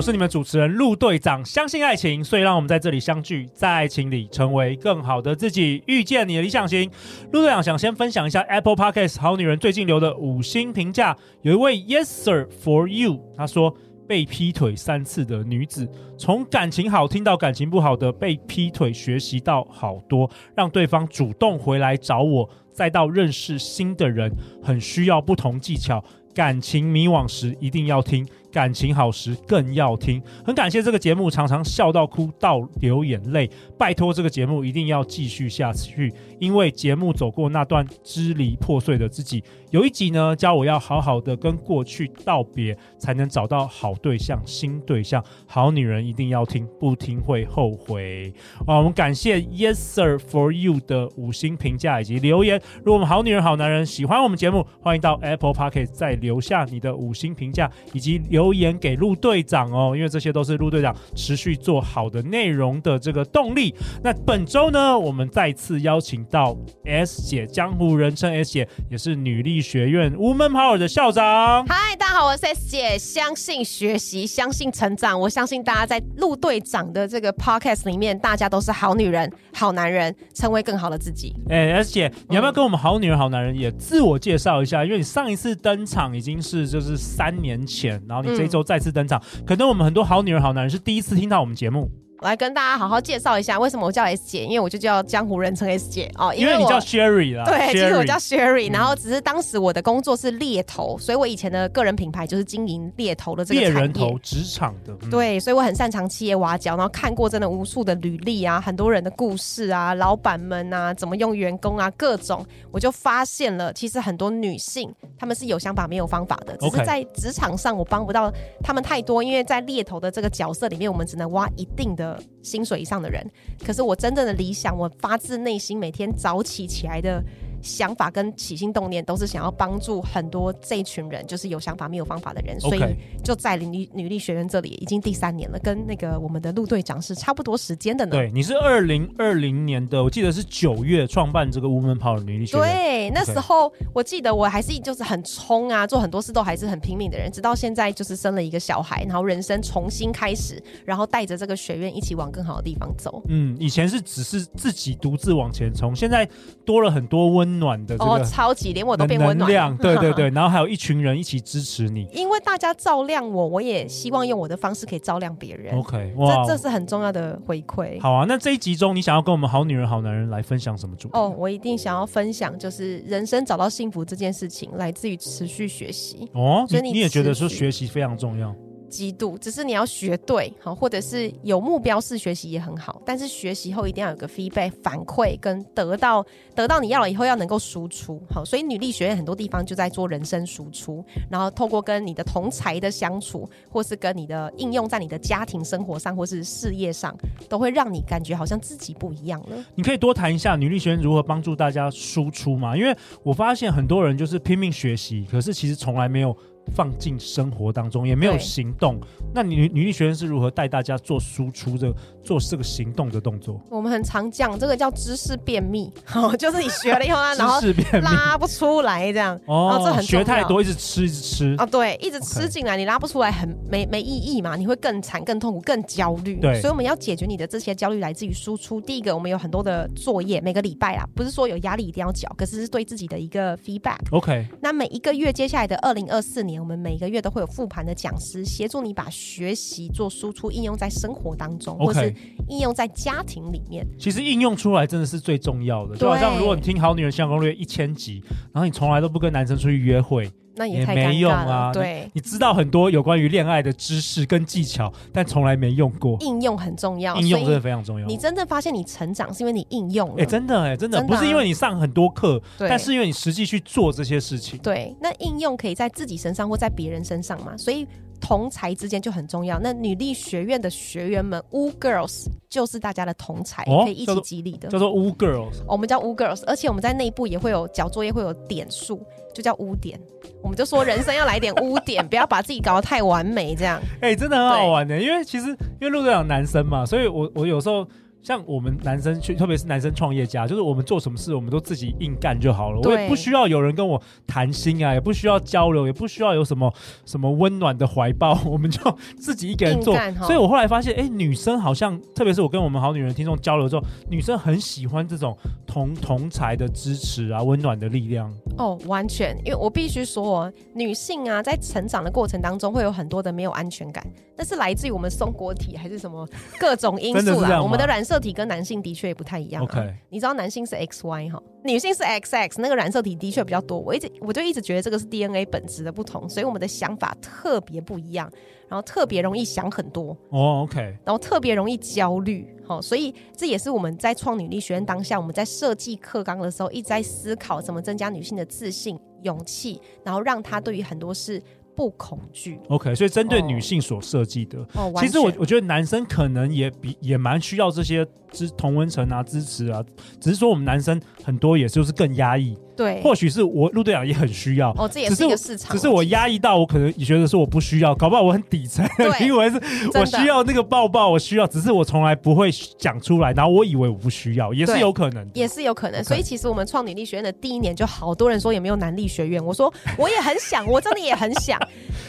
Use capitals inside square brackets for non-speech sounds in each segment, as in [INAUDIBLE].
我是你们主持人陆队长。相信爱情，所以让我们在这里相聚，在爱情里成为更好的自己，遇见你的理想型。陆队长想先分享一下 Apple Podcast 好女人最近留的五星评价。有一位 Yes Sir for You，他说被劈腿三次的女子，从感情好听到感情不好的被劈腿，学习到好多，让对方主动回来找我，再到认识新的人，很需要不同技巧。感情迷惘时一定要听。感情好时更要听，很感谢这个节目，常常笑到哭到流眼泪。拜托这个节目一定要继续下去，因为节目走过那段支离破碎的自己。有一集呢，教我要好好的跟过去道别，才能找到好对象、新对象。好女人一定要听，不听会后悔。啊，我们感谢 Yes Sir for You 的五星评价以及留言。如果我们好女人、好男人喜欢我们节目，欢迎到 Apple Podcast 再留下你的五星评价以及留。留言给陆队长哦，因为这些都是陆队长持续做好的内容的这个动力。那本周呢，我们再次邀请到 S 姐，江湖人称 S 姐，也是女力学院 Woman Power 的校长。嗨，大家好，我是 S 姐，相信学习，相信成长。我相信大家在陆队长的这个 Podcast 里面，大家都是好女人、好男人，成为更好的自己。哎，S 姐，你要不要跟我们好女人、好男人也自我介绍一下？因为你上一次登场已经是就是三年前，然后你。这一周再次登场，可能我们很多好女人、好男人是第一次听到我们节目。我来跟大家好好介绍一下，为什么我叫 S 姐？因为我就叫江湖人称 S 姐哦，因为，你叫 Sherry 啦。对其实我叫 Sherry，然后只是当时我的工作是猎头，所以我以前的个人品牌就是经营猎头的这个。猎人头职场的。嗯、对，所以我很擅长企业挖角，然后看过真的无数的履历啊，很多人的故事啊，老板们啊，怎么用员工啊，各种，我就发现了，其实很多女性她们是有想法没有方法的，只是在职场上我帮不到她们太多，因为在猎头的这个角色里面，我们只能挖一定的薪水以。上的人，可是我真正的理想，我发自内心每天早起起来的。想法跟起心动念都是想要帮助很多这一群人，就是有想法没有方法的人所以就在女女力学院这里已经第三年了，跟那个我们的陆队长是差不多时间的呢。对，你是二零二零年的，我记得是九月创办这个 Woman Power 女力学院。对，那时候我记得我还是就是很冲啊，做很多事都还是很拼命的人，直到现在就是生了一个小孩，然后人生重新开始，然后带着这个学院一起往更好的地方走。嗯，以前是只是自己独自往前冲，现在多了很多温。暖的哦，超级连我都变温暖，[LAUGHS] 对对对，[LAUGHS] 然后还有一群人一起支持你，因为大家照亮我，我也希望用我的方式可以照亮别人。OK，哇，这这是很重要的回馈。好啊，那这一集中你想要跟我们好女人好男人来分享什么主题？哦，我一定想要分享，就是人生找到幸福这件事情，来自于持续学习。哦，所以你，你也觉得说学习非常重要。极度，只是你要学对好，或者是有目标式学习也很好。但是学习后一定要有个 feedback 反馈，跟得到得到你要了以后要能够输出好。所以女力学院很多地方就在做人生输出，然后透过跟你的同才的相处，或是跟你的应用在你的家庭生活上，或是事业上，都会让你感觉好像自己不一样了。你可以多谈一下女力学院如何帮助大家输出吗？因为我发现很多人就是拼命学习，可是其实从来没有。放进生活当中也没有行动，那你女女力学院是如何带大家做输出的，做这个行动的动作？我们很常讲这个叫知识便秘，[LAUGHS] 哦，就是你学了以后呢，[LAUGHS] 然后拉不出来这样，哦，这很学太多，一直吃一直吃啊，对，一直吃进来，你拉不出来，很没没意义嘛，你会更惨、更痛苦、更焦虑。对，所以我们要解决你的这些焦虑来自于输出。第一个，我们有很多的作业，每个礼拜啦，不是说有压力一定要缴，可是是对自己的一个 feedback。OK，那每一个月接下来的二零二四年。我们每个月都会有复盘的讲师协助你把学习做输出应用在生活当中，Okay. 或是应用在家庭里面。其实应用出来真的是最重要的，就好像如果你听好女人相攻略一千集，然后你从来都不跟男生出去约会。那也，也没用啊！对你，你知道很多有关于恋爱的知识跟技巧，但从来没用过。应用很重要，应用真的非常重要。你真正发现你成长，是因为你应用了。哎、欸，真的哎、欸，真的，真的、啊、不是因为你上很多课，但是因为你实际去做这些事情。对，那应用可以在自己身上或在别人身上嘛？所以。同才之间就很重要。那女力学院的学员们，Woo Girls 就是大家的同才，哦可以一起激励的，叫做 Woo Girls。我们叫 Woo Girls，而且我们在内部也会有交作业，会有点数，就叫污点。我们就说人生要来点 [LAUGHS] 污点，不要把自己搞得太完美，这样。哎、欸，真的很好玩的，因为其实因为陆队长男生嘛，所以我我有时候。像我们男生去，特别是男生创业家，就是我们做什么事，我们都自己硬干就好了。我也不需要有人跟我谈心啊，也不需要交流，也不需要有什么什么温暖的怀抱，[LAUGHS] 我们就自己一个人做。所以我后来发现，哎、欸，女生好像，特别是我跟我们好女人听众交流之后，女生很喜欢这种同同才的支持啊，温暖的力量。哦，完全，因为我必须说，女性啊，在成长的过程当中，会有很多的没有安全感，那是来自于我们松果体还是什么各种因素啦。[LAUGHS] 我们的染色体跟男性的确也不太一样、啊。OK，你知道男性是 XY 哈，女性是 XX，那个染色体的确比较多。我一直我就一直觉得这个是 DNA 本质的不同，所以我们的想法特别不一样，然后特别容易想很多。哦、oh,，OK，然后特别容易焦虑。好，所以这也是我们在创女力学院当下，我们在设计课纲的时候，一直在思考怎么增加女性的自信、勇气，然后让她对于很多事。不恐惧，OK，所以针对女性所设计的，哦，其实我我觉得男生可能也比也蛮需要这些支同温层啊支持啊，只是说我们男生很多也就是更压抑。对，或许是我陆队长也很需要哦，这也是一个市场。只是我压抑到我可能也觉得是我不需要，搞不好我很底层，[LAUGHS] 因为是我需要那个抱抱，我需要，只是我从来不会讲出来，然后我以为我不需要，也是有可能，也是有可能。所以其实我们创女力学院的第一年就好多人说有没有男力学院，我说我也很想，我真的也很想，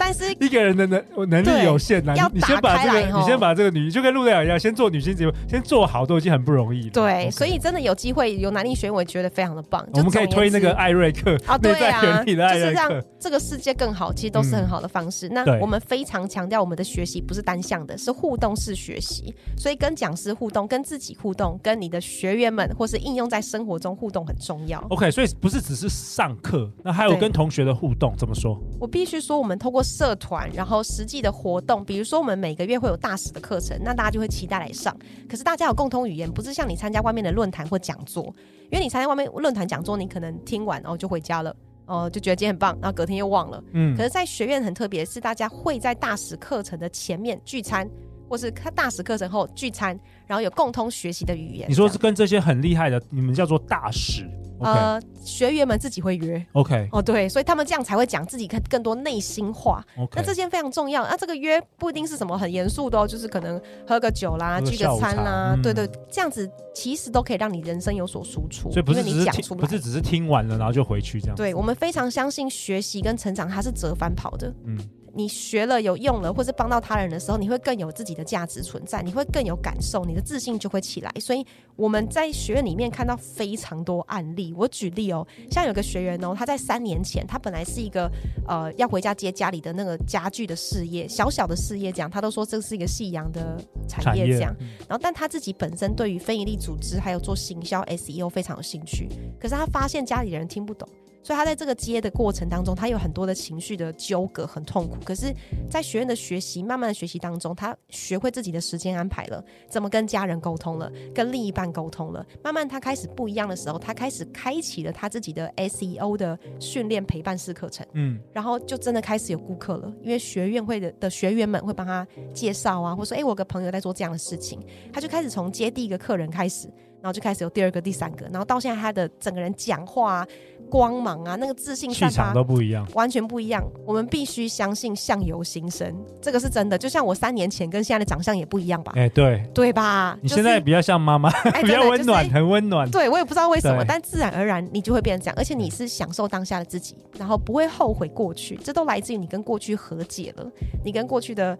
但是一个人的能能力有限，要你先把这个，你先把这个女，就跟陆队长一样，先做女性节目，先做好都已经很不容易了。对，所以真的有机会有男力学院，我觉得非常的棒。我们可以推那个艾瑞克。啊，对啊，就是让这个世界更好，其实都是很好的方式。嗯、那我们非常强调，我们的学习不是单向的，是互动式学习。所以跟讲师互动，跟自己互动，跟你的学员们，或是应用在生活中互动很重要。OK，所以不是只是上课，那还有跟同学的互动，怎么说？我必须说，我们通过社团，然后实际的活动，比如说我们每个月会有大使的课程，那大家就会期待来上。可是大家有共同语言，不是像你参加外面的论坛或讲座。因为你参加外面论坛讲座，你可能听完然后就回家了，哦、呃，就觉得今天很棒，然后隔天又忘了。嗯，可是，在学院很特别，是大家会在大使课程的前面聚餐，或是看大使课程后聚餐，然后有共通学习的语言。你说是跟这些很厉害的，你们叫做大使.呃，学员们自己会约，OK，哦，对，所以他们这样才会讲自己更更多内心话。那这件非常重要。那这个约不一定是什么很严肃的哦，就是可能喝个酒啦，聚个餐啦，嗯、对，对对，这样子其实都可以让你人生有所输出。所以不是你讲出，不是只是听完了然后就回去这样。对，我们非常相信学习跟成长，它是折返跑的。嗯。你学了有用了，或是帮到他人的时候，你会更有自己的价值存在，你会更有感受，你的自信就会起来。所以我们在学院里面看到非常多案例。我举例哦，像有个学员哦，他在三年前，他本来是一个呃要回家接家里的那个家具的事业，小小的事业这样，他都说这是一个夕阳的产业这样。然后，但他自己本身对于非营利组织还有做行销 SEO 非常有兴趣，可是他发现家里人听不懂。所以他在这个接的过程当中，他有很多的情绪的纠葛，很痛苦。可是，在学院的学习、慢慢的学习当中，他学会自己的时间安排了，怎么跟家人沟通了，跟另一半沟通了。慢慢他开始不一样的时候，他开始开启了他自己的 SEO 的训练陪伴式课程。嗯，然后就真的开始有顾客了，因为学院会的的学员们会帮他介绍啊，或说，哎，我有个朋友在做这样的事情，他就开始从接第一个客人开始。然后就开始有第二个、第三个，然后到现在他的整个人讲话、啊、光芒啊，那个自信、气场都不一样，完全不一样。我们必须相信相由心生，这个是真的。就像我三年前跟现在的长相也不一样吧？哎，对，对吧？你现在比较像妈妈，哎、比较温暖，就是、很温暖。对，我也不知道为什么，但自然而然你就会变成这样，而且你是享受当下的自己，然后不会后悔过去，这都来自于你跟过去和解了，你跟过去的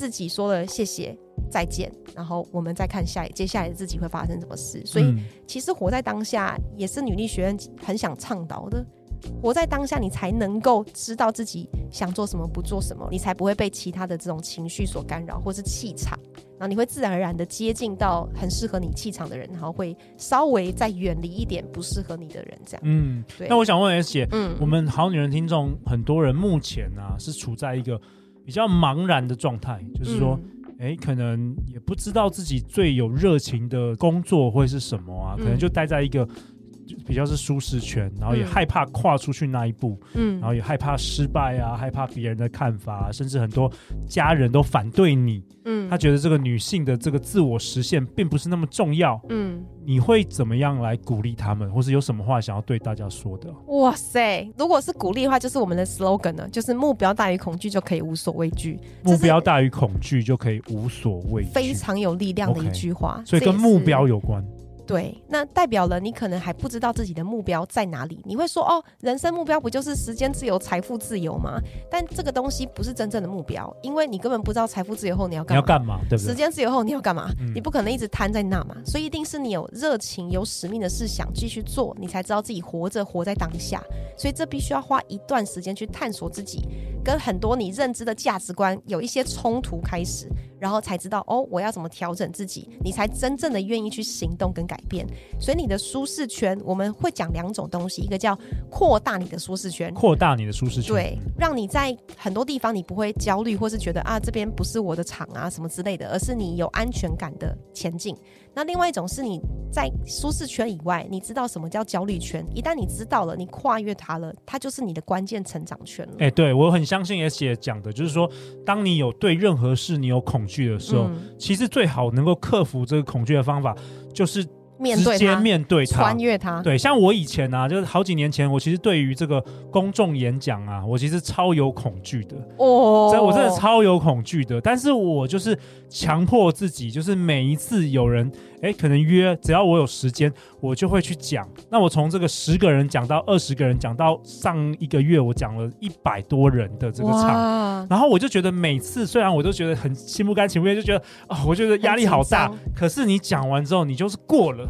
自己说了谢谢。再见，然后我们再看下接下来的自己会发生什么事。所以，其实活在当下也是女力学院很想倡导的。活在当下，你才能够知道自己想做什么，不做什么，你才不会被其他的这种情绪所干扰，或是气场。然后你会自然而然的接近到很适合你气场的人，然后会稍微再远离一点不适合你的人，这样。嗯，对。那我想问 S 姐，嗯，我们好女人听众很多人目前啊是处在一个比较茫然的状态，就是说。嗯哎，可能也不知道自己最有热情的工作会是什么啊？可能就待在一个比较是舒适圈，然后也害怕跨出去那一步，嗯然后也害怕失败啊，害怕别人的看法、啊，甚至很多家人都反对你。嗯他觉得这个女性的这个自我实现并不是那么重要。嗯，你会怎么样来鼓励他们，或是有什么话想要对大家说的？哇塞！如果是鼓励的话，就是我们的 slogan 呢，就是目标大于恐惧就可以无所畏惧。目标大于恐惧就可以无所畏惧，非常有力量的一句话。所以跟目标有关。对，那代表了你可能还不知道自己的目标在哪里。你会说哦，人生目标不就是时间自由、财富自由吗？但这个东西不是真正的目标，因为你根本不知道财富自由后你要干嘛。你要干嘛？对不对？时间自由后你要干嘛？嗯、你不可能一直瘫在那嘛。所以一定是你有热情、有使命的事想继续做，你才知道自己活着，活在当下。所以这必须要花一段时间去探索自己，跟很多你认知的价值观有一些冲突开始。然后才知道哦，我要怎么调整自己，你才真正的愿意去行动跟改变。所以你的舒适圈，我们会讲两种东西，一个叫扩大你的舒适圈，扩大你的舒适圈，对，让你在很多地方你不会焦虑，或是觉得啊这边不是我的场啊什么之类的，而是你有安全感的前进。那另外一种是你在舒适圈以外，你知道什么叫焦虑圈？一旦你知道了，你跨越它了，它就是你的关键成长圈了。哎、欸，对，我很相信 S 姐讲的，就是说，当你有对任何事你有恐惧的时候，嗯、其实最好能够克服这个恐惧的方法，就是直接面对他，穿越它。对，像我以前啊，就是好几年前，我其实对于这个公众演讲啊，我其实超有恐惧的。哦，我真的超有恐惧的，但是我就是强迫自己，就是每一次有人。哎，可能约，只要我有时间，我就会去讲。那我从这个十个人讲到二十个人，讲到上一个月我讲了一百多人的这个场，然后我就觉得每次虽然我都觉得很心不甘情不愿，就觉得啊、哦，我觉得压力好大。可是你讲完之后，你就是过了，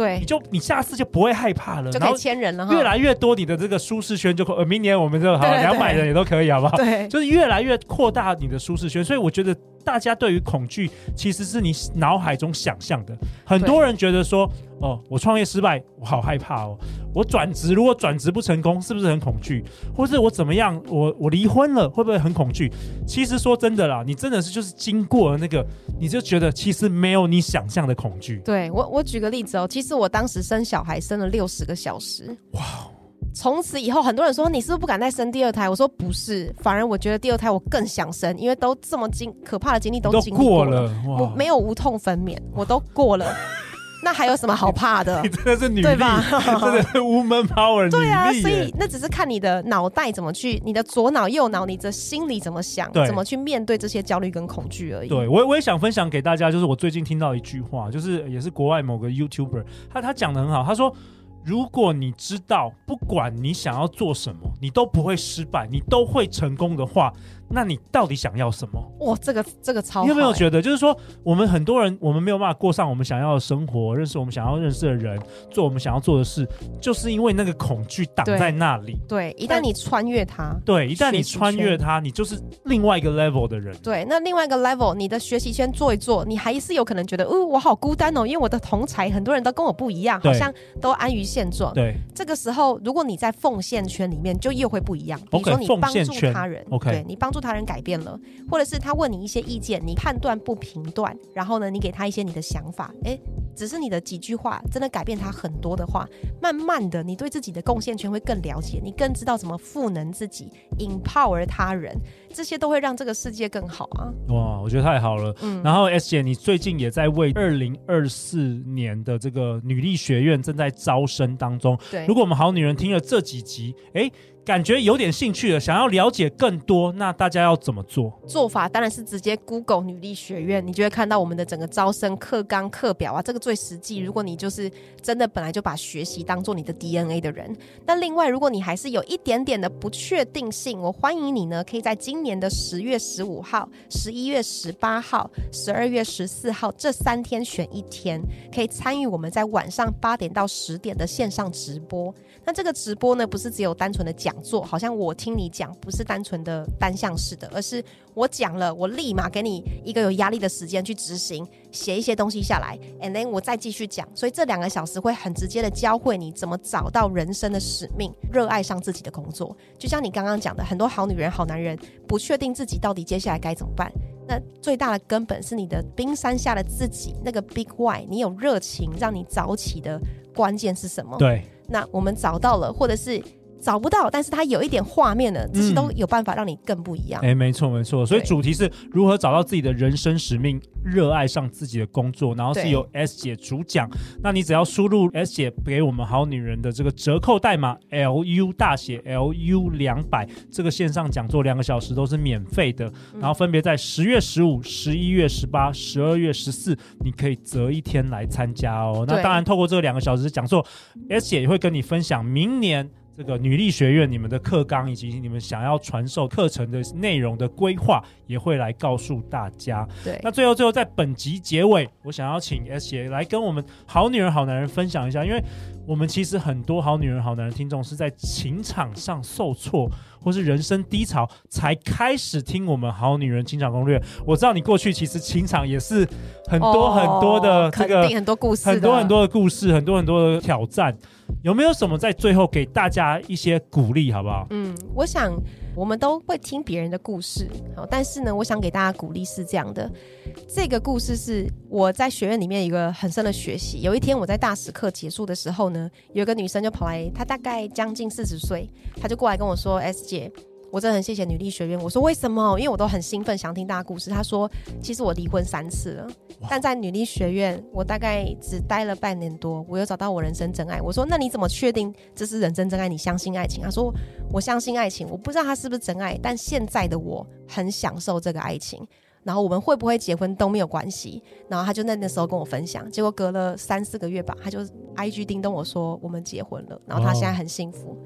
对，你就你下次就不会害怕了，就可以签人了。越来越多，你的这个舒适圈就呃，明年我们就好两百人也都可以，好不好？对，就是越来越扩大你的舒适圈。所以我觉得。大家对于恐惧，其实是你脑海中想象的。很多人觉得说，哦，我创业失败，我好害怕哦。我转职，如果转职不成功，是不是很恐惧？或是我怎么样？我我离婚了，会不会很恐惧？其实说真的啦，你真的是就是经过了那个，你就觉得其实没有你想象的恐惧。对，我，我举个例子哦，其实我当时生小孩生了六十个小时。哇。从此以后，很多人说你是不是不敢再生第二胎？我说不是，反而我觉得第二胎我更想生，因为都这么经可怕的经历都经历过了，我没有无痛分娩，我都过了，[LAUGHS] 那还有什么好怕的？[LAUGHS] 你真的是女力，对吧？真的是 woman power，[LAUGHS] 对啊，所以那只是看你的脑袋怎么去，你的左脑右脑，你的心里怎么想，怎么去面对这些焦虑跟恐惧而已。对，我我也想分享给大家，就是我最近听到一句话，就是也是国外某个 YouTuber，他他讲的很好，他说。如果你知道，不管你想要做什么，你都不会失败，你都会成功的话，那你到底想要什么？哇，这个这个超好！你有没有觉得，就是说，我们很多人，我们没有办法过上我们想要的生活，认识我们想要认识的人，做我们想要做的事，就是因为那个恐惧挡在那里。对，一旦你穿越它，对，一旦你穿越它，你就是另外一个 level 的人。对，那另外一个 level，你的学习圈做一做，你还是有可能觉得，哦，我好孤单哦，因为我的同才很多人都跟我不一样，好像都安于现状。对，这个时候，如果你在奉献圈里面，就又会不一样。比如说，你帮助他人，OK，对，你帮助他人改变了。或者是他问你一些意见，你判断不评断，然后呢，你给他一些你的想法，诶，只是你的几句话，真的改变他很多的话，慢慢的，你对自己的贡献圈会更了解，你更知道怎么赋能自己，empower 他人，这些都会让这个世界更好啊！哇，我觉得太好了。嗯，然后 S 姐，你最近也在为二零二四年的这个女力学院正在招生当中。对，如果我们好女人听了这几集，诶。感觉有点兴趣了，想要了解更多，那大家要怎么做？做法当然是直接 Google 女力学院，你就会看到我们的整个招生课纲课表啊，这个最实际。如果你就是真的本来就把学习当做你的 DNA 的人，那另外如果你还是有一点点的不确定性，我欢迎你呢，可以在今年的十月十五号、十一月十八号、十二月十四号这三天选一天，可以参与我们在晚上八点到十点的线上直播。那这个直播呢，不是只有单纯的讲座，好像我听你讲，不是单纯的单向式的，而是我讲了，我立马给你一个有压力的时间去执行，写一些东西下来，and then 我再继续讲。所以这两个小时会很直接的教会你怎么找到人生的使命，热爱上自己的工作。就像你刚刚讲的，很多好女人、好男人不确定自己到底接下来该怎么办。那最大的根本是你的冰山下的自己，那个 big why，你有热情让你早起的关键是什么？对。那我们找到了，或者是。找不到，但是它有一点画面的，这些都有办法让你更不一样。哎、嗯，没错没错，所以主题是如何找到自己的人生使命，热爱上自己的工作，然后是由 S 姐主讲。那你只要输入 S 姐给我们好女人的这个折扣代码 LU 大写 LU 两百，这个线上讲座两个小时都是免费的。然后分别在十月十五、十一月十八、十二月十四，你可以择一天来参加哦。那当然，透过这两个小时讲座，S 姐也会跟你分享明年。这个女力学院，你们的课纲以及你们想要传授课程的内容的规划，也会来告诉大家。对，那最后最后在本集结尾，我想要请 S 姐来跟我们好女人好男人分享一下，因为我们其实很多好女人好男人听众是在情场上受挫，或是人生低潮才开始听我们好女人情场攻略。我知道你过去其实情场也是很多很多的这个、哦、很多故事，很多很多的故事，很多很多的挑战。有没有什么在最后给大家一些鼓励，好不好？嗯，我想我们都会听别人的故事，好，但是呢，我想给大家鼓励是这样的。这个故事是我在学院里面一个很深的学习。有一天我在大使课结束的时候呢，有一个女生就跑来，她大概将近四十岁，她就过来跟我说：“S 姐。”我真的很谢谢女力学院。我说为什么？因为我都很兴奋，想听大家故事。他说，其实我离婚三次了，但在女力学院，我大概只待了半年多，我又找到我人生真爱。我说，那你怎么确定这是人生真爱？你相信爱情？他说，我相信爱情。我不知道他是不是真爱，但现在的我很享受这个爱情。然后我们会不会结婚都没有关系。然后他就在那时候跟我分享，结果隔了三四个月吧，他就 IG 叮咚我说我们结婚了，然后他现在很幸福。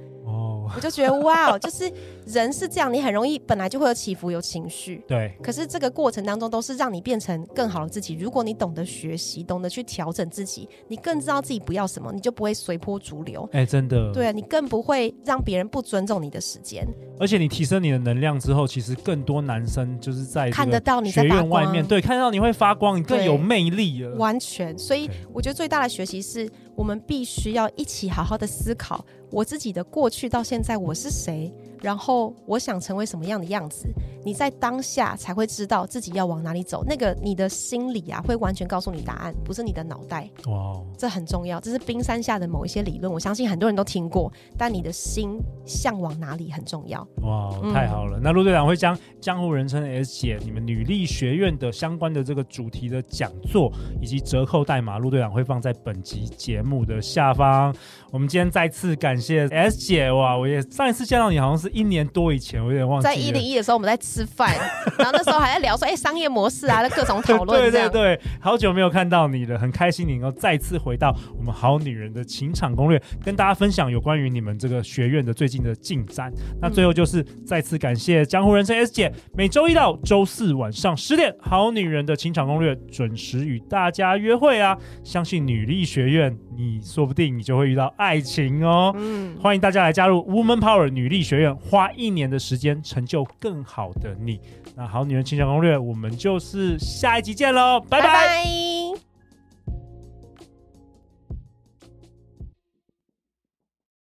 我就觉得哇，[LAUGHS] 就是人是这样，你很容易本来就会有起伏，有情绪。对。可是这个过程当中都是让你变成更好的自己。如果你懂得学习，懂得去调整自己，你更知道自己不要什么，你就不会随波逐流。哎、欸，真的。对啊，你更不会让别人不尊重你的时间。而且你提升你的能量之后，其实更多男生就是在看得到你在发光。外面对，看到你会发光，你更有魅力了。完全。所以我觉得最大的学习是我们必须要一起好好的思考。我自己的过去到现在，我是谁？然后我想成为什么样的样子？你在当下才会知道自己要往哪里走。那个你的心里啊，会完全告诉你答案，不是你的脑袋。哇，Wow. 这很重要。这是冰山下的某一些理论，我相信很多人都听过。但你的心向往哪里很重要。哇，wow, 太好了。嗯、那陆队长会将江湖人称 S 姐你们女力学院的相关的这个主题的讲座以及折扣代码，陆队长会放在本集节目的下方。我们今天再次感谢 S 姐哇，我也上一次见到你好像是。一年多以前，我有点忘记。在一零一的时候，我们在吃饭，[LAUGHS] 然后那时候还在聊说，哎、欸，商业模式啊，各种讨论。对对对，好久没有看到你了，很开心你能够再次回到我们好女人的情场攻略，跟大家分享有关于你们这个学院的最近的进展。那最后就是再次感谢江湖人生 S 姐，每周一到周四晚上十点，好女人的情场攻略准时与大家约会啊！相信女力学院，你说不定你就会遇到爱情哦。嗯，欢迎大家来加入 Woman Power 女力学院。花一年的时间成就更好的你。那好女人情场攻略，我们就是下一集见喽，拜拜。